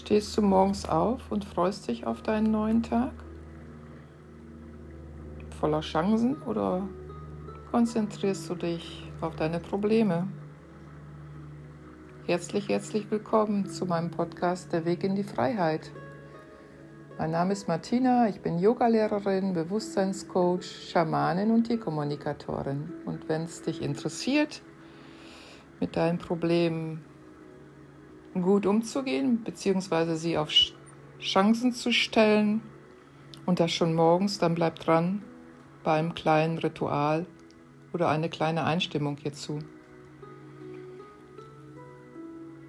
Stehst du morgens auf und freust dich auf deinen neuen Tag? Voller Chancen oder konzentrierst du dich auf deine Probleme? Herzlich, herzlich willkommen zu meinem Podcast Der Weg in die Freiheit. Mein Name ist Martina, ich bin Yogalehrerin, Bewusstseinscoach, Schamanin und Tierkommunikatorin. Und wenn es dich interessiert, mit deinen Problemen gut umzugehen, beziehungsweise sie auf Chancen zu stellen und das schon morgens, dann bleib dran bei einem kleinen Ritual oder eine kleine Einstimmung hierzu.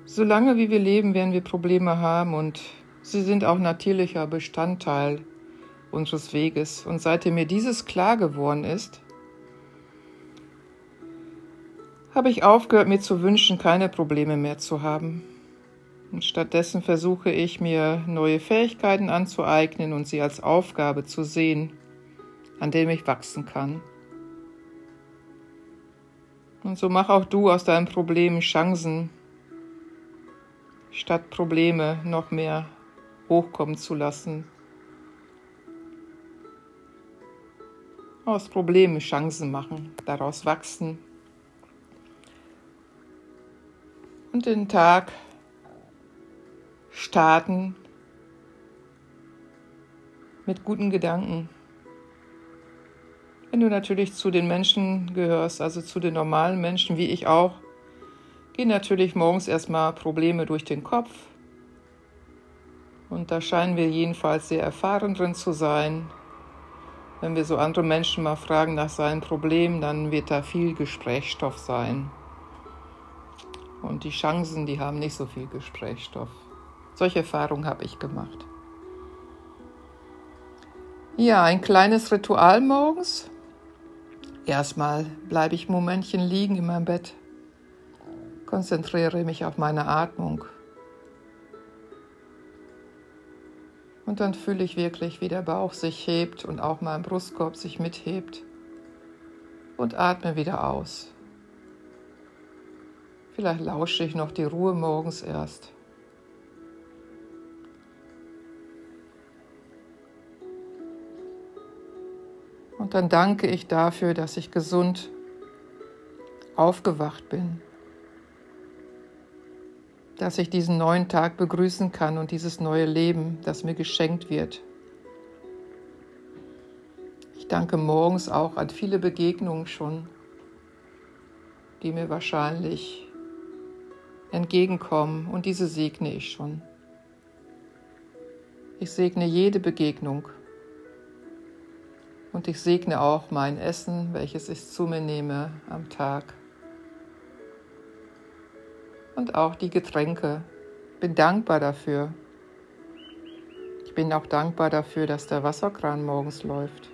Solange wie wir leben, werden wir Probleme haben und sie sind auch natürlicher Bestandteil unseres Weges. Und seitdem mir dieses klar geworden ist, habe ich aufgehört, mir zu wünschen, keine Probleme mehr zu haben. Und stattdessen versuche ich mir neue Fähigkeiten anzueignen und sie als Aufgabe zu sehen, an dem ich wachsen kann. Und so mach auch du aus deinen Problemen Chancen, statt Probleme noch mehr hochkommen zu lassen. Aus Problemen Chancen machen, daraus wachsen und den Tag starten mit guten Gedanken. Wenn du natürlich zu den Menschen gehörst, also zu den normalen Menschen wie ich auch, gehen natürlich morgens erstmal Probleme durch den Kopf. Und da scheinen wir jedenfalls sehr erfahren drin zu sein. Wenn wir so andere Menschen mal fragen nach seinen Problemen, dann wird da viel Gesprächsstoff sein. Und die Chancen, die haben nicht so viel Gesprächsstoff. Solche Erfahrungen habe ich gemacht. Ja, ein kleines Ritual morgens. Erstmal bleibe ich Momentchen liegen in meinem Bett, konzentriere mich auf meine Atmung. Und dann fühle ich wirklich, wie der Bauch sich hebt und auch mein Brustkorb sich mithebt. Und atme wieder aus. Vielleicht lausche ich noch die Ruhe morgens erst. Und dann danke ich dafür, dass ich gesund aufgewacht bin, dass ich diesen neuen Tag begrüßen kann und dieses neue Leben, das mir geschenkt wird. Ich danke morgens auch an viele Begegnungen schon, die mir wahrscheinlich entgegenkommen und diese segne ich schon. Ich segne jede Begegnung und ich segne auch mein Essen, welches ich zu mir nehme am Tag. Und auch die Getränke. Bin dankbar dafür. Ich bin auch dankbar dafür, dass der Wasserkran morgens läuft.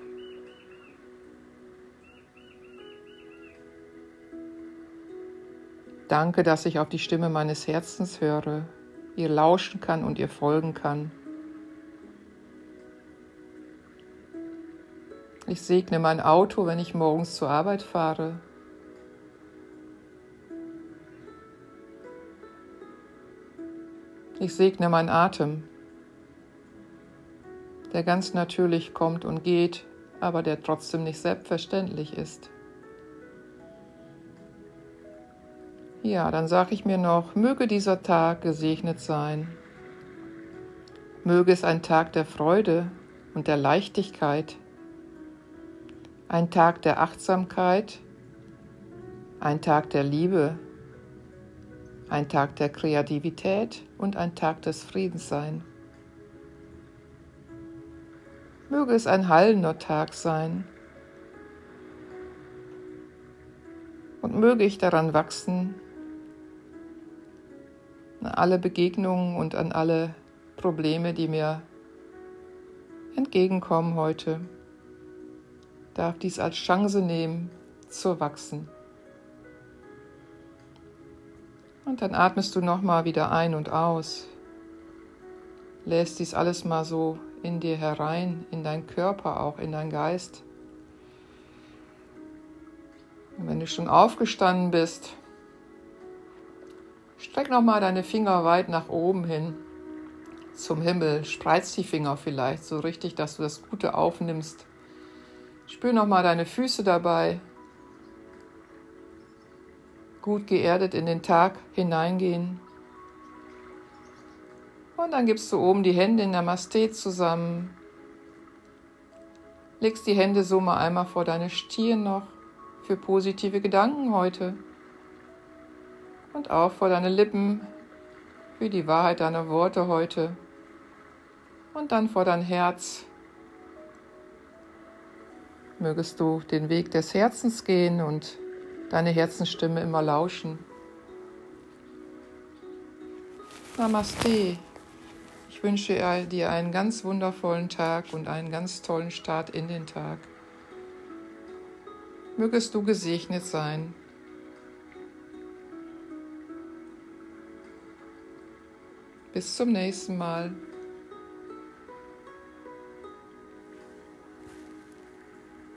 Danke, dass ich auf die Stimme meines Herzens höre, ihr lauschen kann und ihr folgen kann. Ich segne mein Auto, wenn ich morgens zur Arbeit fahre. Ich segne meinen Atem, der ganz natürlich kommt und geht, aber der trotzdem nicht selbstverständlich ist. Ja, dann sage ich mir noch, möge dieser Tag gesegnet sein. Möge es ein Tag der Freude und der Leichtigkeit ein Tag der Achtsamkeit, ein Tag der Liebe, ein Tag der Kreativität und ein Tag des Friedens sein. Möge es ein heilender Tag sein und möge ich daran wachsen, an alle Begegnungen und an alle Probleme, die mir entgegenkommen heute darf dies als Chance nehmen, zu wachsen. Und dann atmest du nochmal wieder ein und aus. Lässt dies alles mal so in dir herein, in deinen Körper, auch in deinen Geist. Und wenn du schon aufgestanden bist, streck nochmal deine Finger weit nach oben hin zum Himmel, spreiz die Finger vielleicht so richtig, dass du das Gute aufnimmst. Spür nochmal deine Füße dabei. Gut geerdet in den Tag hineingehen. Und dann gibst du oben die Hände in Namaste zusammen. Legst die Hände so mal einmal vor deine Stirn noch für positive Gedanken heute. Und auch vor deine Lippen für die Wahrheit deiner Worte heute und dann vor dein Herz. Mögest du den Weg des Herzens gehen und deine Herzensstimme immer lauschen. Namaste. Ich wünsche dir einen ganz wundervollen Tag und einen ganz tollen Start in den Tag. Mögest du gesegnet sein. Bis zum nächsten Mal.